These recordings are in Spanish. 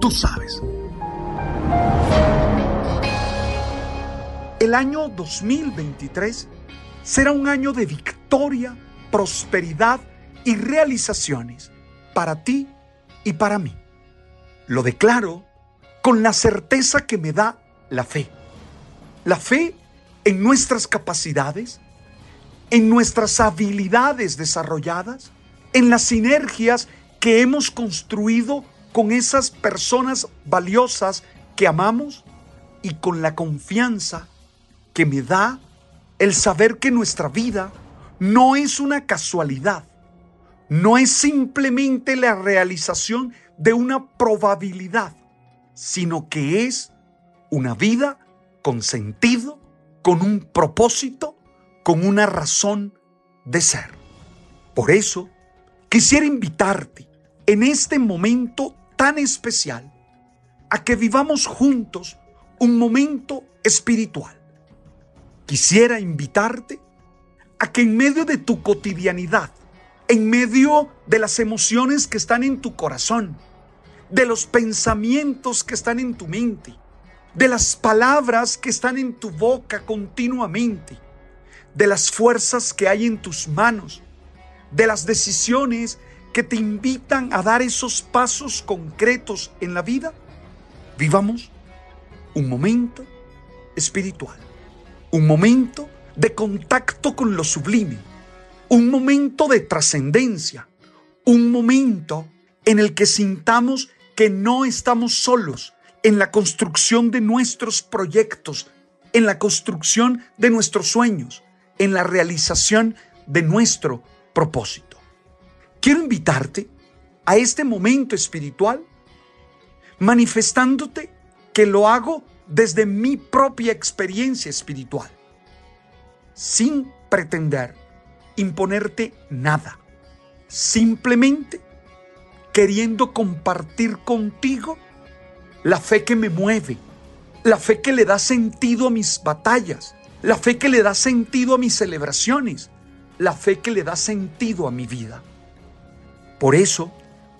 Tú sabes. El año 2023 será un año de victoria, prosperidad y realizaciones para ti y para mí. Lo declaro con la certeza que me da la fe. La fe en nuestras capacidades, en nuestras habilidades desarrolladas, en las sinergias que hemos construido con esas personas valiosas que amamos y con la confianza que me da el saber que nuestra vida no es una casualidad, no es simplemente la realización de una probabilidad, sino que es una vida con sentido, con un propósito, con una razón de ser. Por eso, quisiera invitarte en este momento tan especial a que vivamos juntos un momento espiritual. Quisiera invitarte a que en medio de tu cotidianidad, en medio de las emociones que están en tu corazón, de los pensamientos que están en tu mente, de las palabras que están en tu boca continuamente, de las fuerzas que hay en tus manos, de las decisiones que te invitan a dar esos pasos concretos en la vida, vivamos un momento espiritual, un momento de contacto con lo sublime, un momento de trascendencia, un momento en el que sintamos que no estamos solos en la construcción de nuestros proyectos, en la construcción de nuestros sueños, en la realización de nuestro propósito. Quiero invitarte a este momento espiritual manifestándote que lo hago desde mi propia experiencia espiritual, sin pretender imponerte nada, simplemente queriendo compartir contigo la fe que me mueve, la fe que le da sentido a mis batallas, la fe que le da sentido a mis celebraciones, la fe que le da sentido a mi vida. Por eso,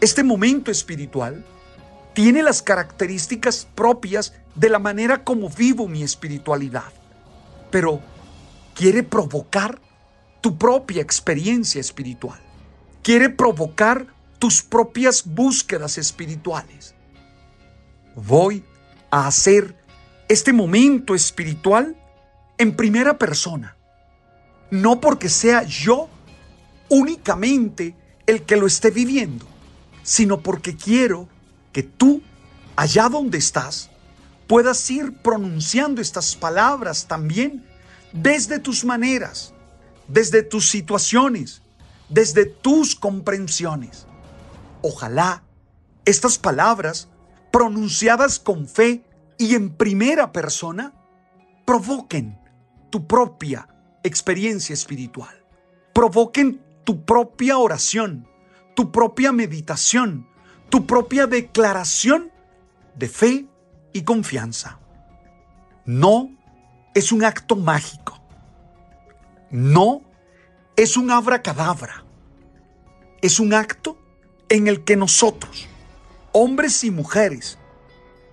este momento espiritual tiene las características propias de la manera como vivo mi espiritualidad, pero quiere provocar tu propia experiencia espiritual, quiere provocar tus propias búsquedas espirituales. Voy a hacer este momento espiritual en primera persona, no porque sea yo únicamente el que lo esté viviendo, sino porque quiero que tú, allá donde estás, puedas ir pronunciando estas palabras también desde tus maneras, desde tus situaciones, desde tus comprensiones. Ojalá estas palabras, pronunciadas con fe y en primera persona, provoquen tu propia experiencia espiritual, provoquen tu propia oración, tu propia meditación, tu propia declaración de fe y confianza. No es un acto mágico. No es un abracadabra. Es un acto en el que nosotros, hombres y mujeres,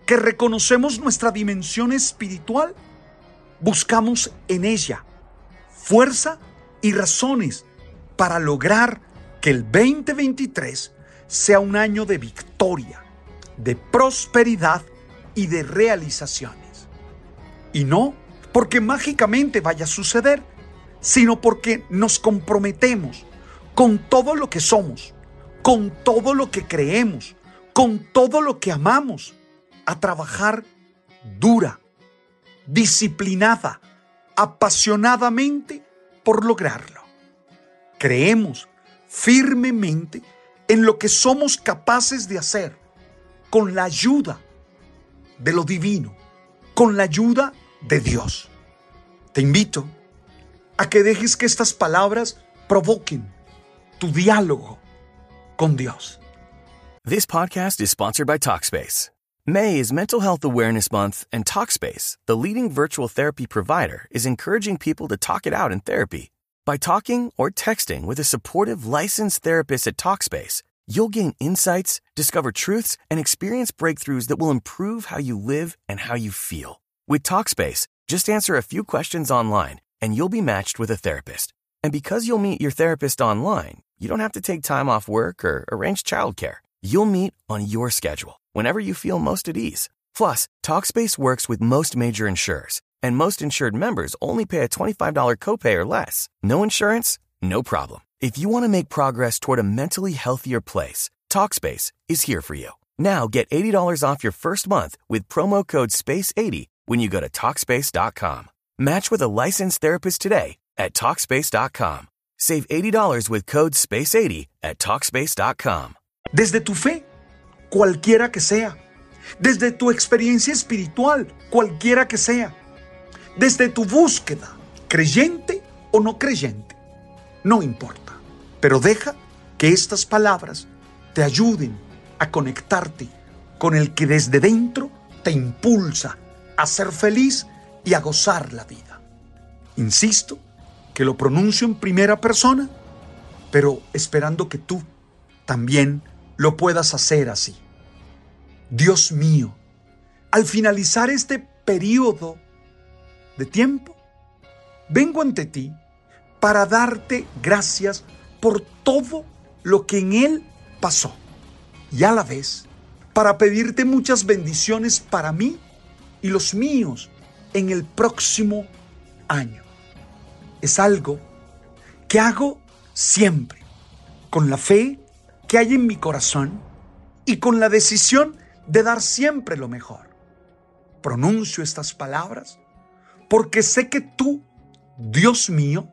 que reconocemos nuestra dimensión espiritual, buscamos en ella fuerza y razones para lograr que el 2023 sea un año de victoria, de prosperidad y de realizaciones. Y no porque mágicamente vaya a suceder, sino porque nos comprometemos con todo lo que somos, con todo lo que creemos, con todo lo que amamos, a trabajar dura, disciplinada, apasionadamente por lograrlo. Creemos firmemente en lo que somos capaces de hacer con la ayuda de lo divino, con la ayuda de Dios. Te invito a que dejes que estas palabras provoquen tu diálogo con Dios. This podcast is sponsored by Talkspace. May is Mental Health Awareness Month, and Talkspace, the leading virtual therapy provider, is encouraging people to talk it out in therapy. By talking or texting with a supportive licensed therapist at Talkspace, you'll gain insights, discover truths, and experience breakthroughs that will improve how you live and how you feel. With Talkspace, just answer a few questions online and you'll be matched with a therapist. And because you'll meet your therapist online, you don't have to take time off work or arrange childcare. You'll meet on your schedule, whenever you feel most at ease. Plus, Talkspace works with most major insurers, and most insured members only pay a $25 copay or less. No insurance? No problem. If you want to make progress toward a mentally healthier place, Talkspace is here for you. Now get $80 off your first month with promo code SPACE80 when you go to Talkspace.com. Match with a licensed therapist today at Talkspace.com. Save $80 with code SPACE80 at Talkspace.com. Desde tu fe, cualquiera que sea. Desde tu experiencia espiritual, cualquiera que sea. Desde tu búsqueda, creyente o no creyente. No importa. Pero deja que estas palabras te ayuden a conectarte con el que desde dentro te impulsa a ser feliz y a gozar la vida. Insisto que lo pronuncio en primera persona, pero esperando que tú también lo puedas hacer así. Dios mío, al finalizar este periodo de tiempo, vengo ante ti para darte gracias por todo lo que en él pasó y a la vez para pedirte muchas bendiciones para mí y los míos en el próximo año. Es algo que hago siempre, con la fe que hay en mi corazón y con la decisión de dar siempre lo mejor. Pronuncio estas palabras porque sé que tú, Dios mío,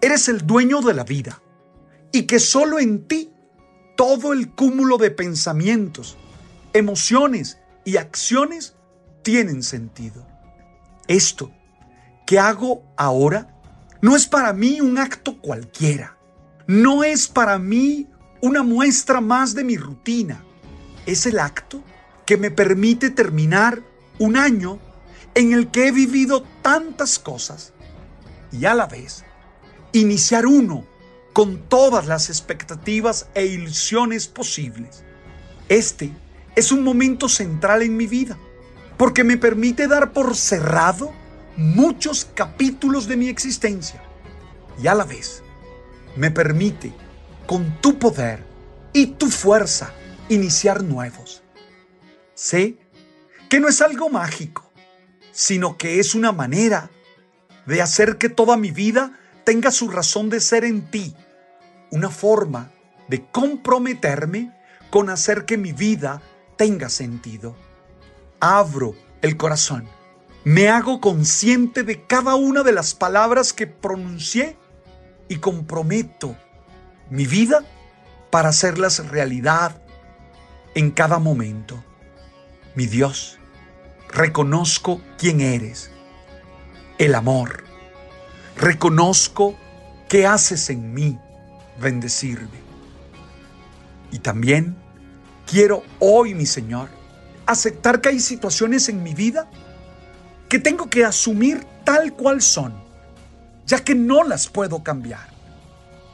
eres el dueño de la vida y que solo en ti todo el cúmulo de pensamientos, emociones y acciones tienen sentido. Esto que hago ahora no es para mí un acto cualquiera. No es para mí una muestra más de mi rutina. Es el acto que me permite terminar un año en el que he vivido tantas cosas y a la vez iniciar uno con todas las expectativas e ilusiones posibles. Este es un momento central en mi vida porque me permite dar por cerrado muchos capítulos de mi existencia y a la vez me permite con tu poder y tu fuerza iniciar nuevos. Sé que no es algo mágico, sino que es una manera de hacer que toda mi vida tenga su razón de ser en ti, una forma de comprometerme con hacer que mi vida tenga sentido. Abro el corazón, me hago consciente de cada una de las palabras que pronuncié y comprometo mi vida para hacerlas realidad en cada momento. Mi Dios, reconozco quién eres, el amor. Reconozco qué haces en mí, bendecirme. Y también quiero hoy, mi Señor, aceptar que hay situaciones en mi vida que tengo que asumir tal cual son, ya que no las puedo cambiar.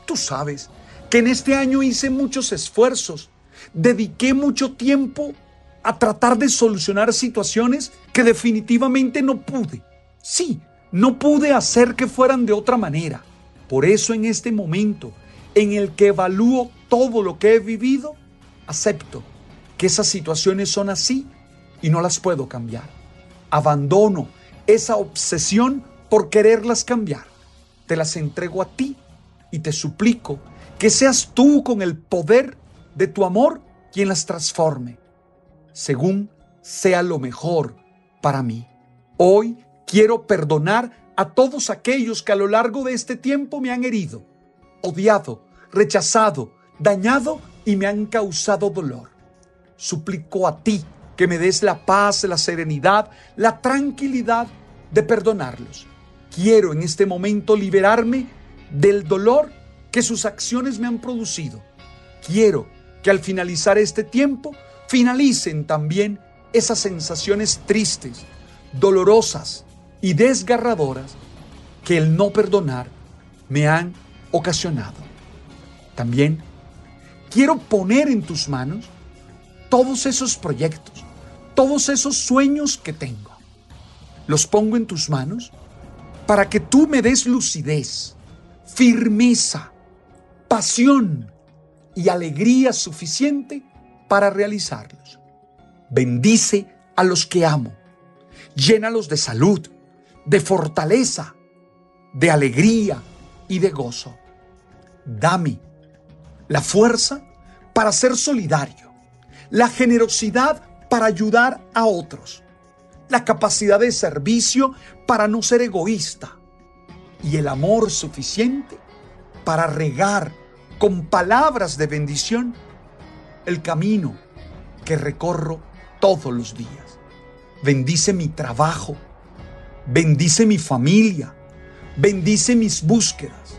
Tú sabes que en este año hice muchos esfuerzos, dediqué mucho tiempo a tratar de solucionar situaciones que definitivamente no pude. Sí, no pude hacer que fueran de otra manera. Por eso en este momento en el que evalúo todo lo que he vivido, acepto que esas situaciones son así y no las puedo cambiar. Abandono esa obsesión por quererlas cambiar. Te las entrego a ti y te suplico que seas tú con el poder de tu amor quien las transforme, según sea lo mejor para mí. Hoy quiero perdonar a todos aquellos que a lo largo de este tiempo me han herido, odiado, rechazado, dañado y me han causado dolor. Suplico a ti que me des la paz, la serenidad, la tranquilidad de perdonarlos. Quiero en este momento liberarme del dolor que sus acciones me han producido. Quiero que al finalizar este tiempo finalicen también esas sensaciones tristes, dolorosas y desgarradoras que el no perdonar me han ocasionado. También quiero poner en tus manos todos esos proyectos, todos esos sueños que tengo. Los pongo en tus manos para que tú me des lucidez, firmeza, pasión y alegría suficiente para realizarlos. Bendice a los que amo. Llénalos de salud, de fortaleza, de alegría y de gozo. Dame la fuerza para ser solidario la generosidad para ayudar a otros, la capacidad de servicio para no ser egoísta y el amor suficiente para regar con palabras de bendición el camino que recorro todos los días. Bendice mi trabajo, bendice mi familia, bendice mis búsquedas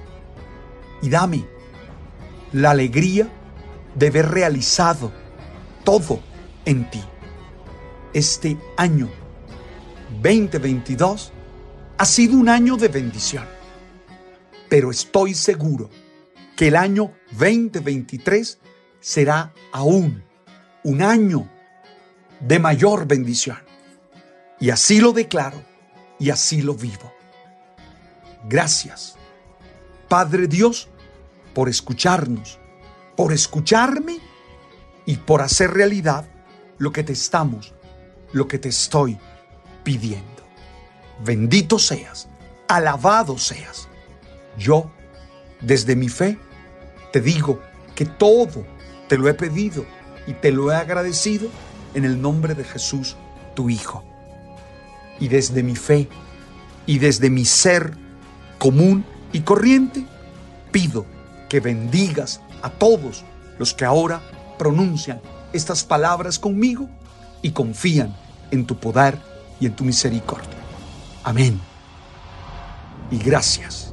y dame la alegría de ver realizado todo en ti. Este año 2022 ha sido un año de bendición, pero estoy seguro que el año 2023 será aún un año de mayor bendición. Y así lo declaro y así lo vivo. Gracias, Padre Dios, por escucharnos, por escucharme y por hacer realidad lo que te estamos, lo que te estoy pidiendo. Bendito seas, alabado seas. Yo, desde mi fe, te digo que todo te lo he pedido y te lo he agradecido en el nombre de Jesús, tu Hijo. Y desde mi fe y desde mi ser común y corriente, pido que bendigas a todos los que ahora pronuncian estas palabras conmigo y confían en tu poder y en tu misericordia. Amén. Y gracias.